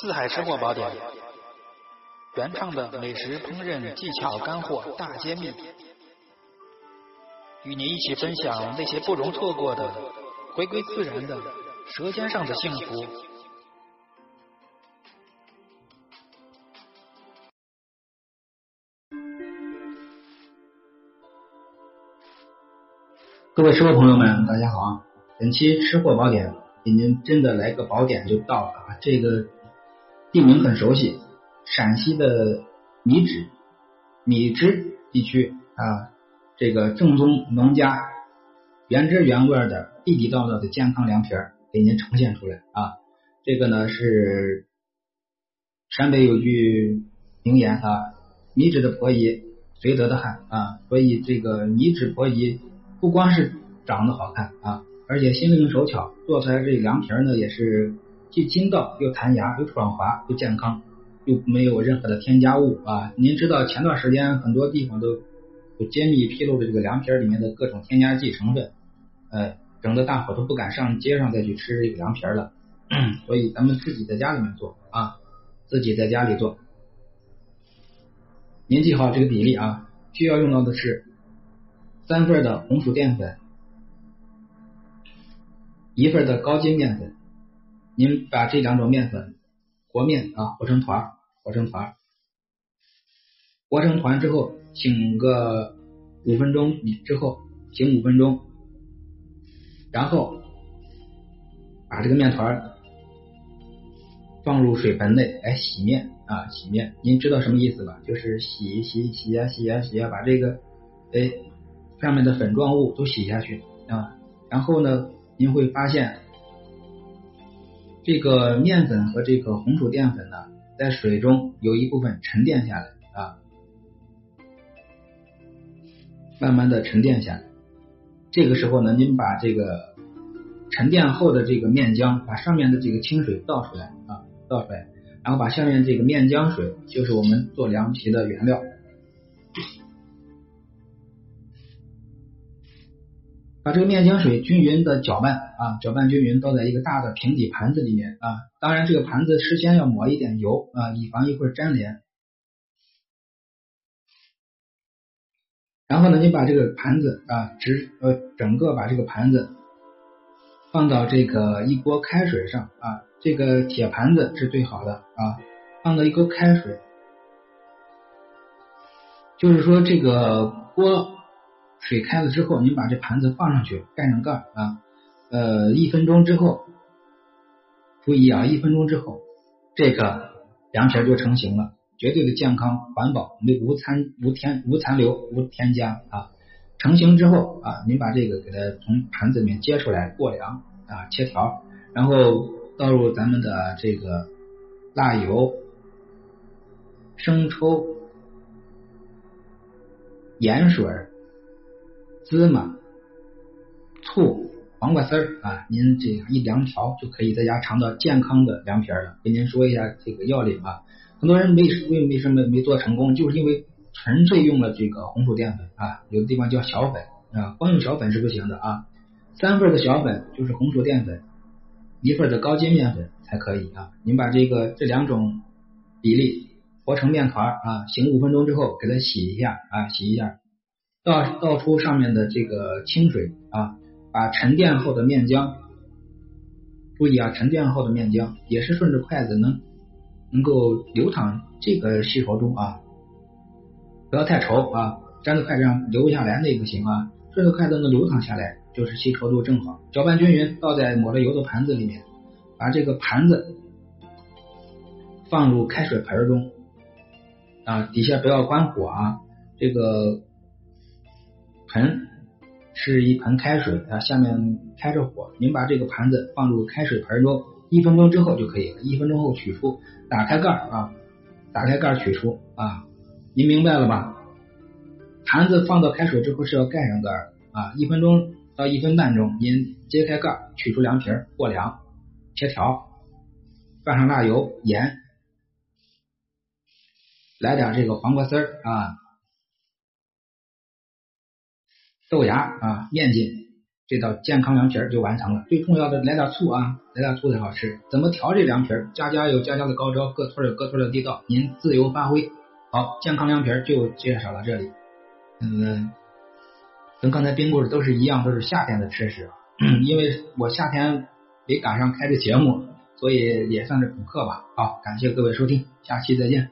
四海吃货宝典，原创的美食烹饪技巧干货大揭秘，与您一起分享那些不容错过的回归自然的舌尖上的幸福。各位吃货朋友们，大家好啊！本期吃货宝典给您真的来个宝典就到了啊！这个地名很熟悉，陕西的米脂米脂地区啊，这个正宗农家原汁原味的地地道道的健康凉皮儿给您呈现出来啊！这个呢是陕北有句名言啊，米脂的婆姨绥德的汉啊，所以这个米脂婆姨不光是长得好看啊。而且心灵手巧，做出来这凉皮儿呢也是既筋道又弹牙又爽滑又健康，又没有任何的添加物啊！您知道前段时间很多地方都有揭秘披露的这个凉皮里面的各种添加剂成分，呃，整的大伙都不敢上街上再去吃这个凉皮了。所以咱们自己在家里面做啊，自己在家里做。您记好这个比例啊，需要用到的是三份的红薯淀粉。一份的高筋面粉，您把这两种面粉和面啊和成团，和成团，和成团之后，醒个五分钟之后，醒五分钟，然后把这个面团放入水盆内来洗面啊洗面，您知道什么意思吧？就是洗洗洗呀洗呀洗呀，把这个哎上面的粉状物都洗下去啊，然后呢？您会发现，这个面粉和这个红薯淀粉呢，在水中有一部分沉淀下来啊，慢慢的沉淀下来。这个时候呢，您把这个沉淀后的这个面浆，把上面的这个清水倒出来啊，倒出来，然后把下面这个面浆水，就是我们做凉皮的原料。把这个面浆水均匀的搅拌啊，搅拌均匀，倒在一个大的平底盘子里面啊。当然，这个盘子事先要抹一点油啊，以防一会儿粘连。然后呢，你把这个盘子啊，直呃整个把这个盘子放到这个一锅开水上啊，这个铁盘子是最好的啊，放到一锅开水，就是说这个锅。水开了之后，您把这盘子放上去，盖上盖啊，呃，一分钟之后，注意啊，一分钟之后，这个凉皮就成型了，绝对的健康环保，没无残无添无残留无添加啊。成型之后啊，您把这个给它从盘子里面接出来过凉啊，切条，然后倒入咱们的这个辣油、生抽、盐水。芝麻、醋、黄瓜丝儿啊，您这样一凉调就可以在家尝到健康的凉皮了。给您说一下这个要领啊，很多人没为为什么没做成功，就是因为纯粹用了这个红薯淀粉啊，有的地方叫小粉啊，光用小粉是不行的啊，三份的小粉就是红薯淀粉，一份的高筋面粉才可以啊。您把这个这两种比例和成面团啊，醒五分钟之后给它洗一下啊，洗一下。倒倒出上面的这个清水啊，把沉淀后的面浆，注意啊，沉淀后的面浆也是顺着筷子能能够流淌这个细稠度啊，不要太稠啊，粘在筷子上流不下来那不行啊，顺着筷子能流淌下来就是细稠度正好，搅拌均匀，倒在抹了油的盘子里面，把这个盘子放入开水盆中啊，底下不要关火啊，这个。盆是一盆开水啊，下面开着火，您把这个盘子放入开水盆中，一分钟之后就可以了。一分钟后取出，打开盖啊，打开盖取出啊，您明白了吧？盘子放到开水之后是要盖上盖啊，一分钟到一分半钟，您揭开盖取出凉皮过凉，切条，放上辣油、盐，来点这个黄瓜丝儿啊。豆芽啊，面筋，这道健康凉皮儿就完成了。最重要的来点醋啊，来点醋才好吃。怎么调这凉皮儿？家家有家家的高招，各村有各村的地道，您自由发挥。好，健康凉皮儿就介绍到这里。嗯，跟刚才冰棍都是一样，都是夏天的吃食。因为我夏天没赶上开这节目，所以也算是补课吧。好，感谢各位收听，下期再见。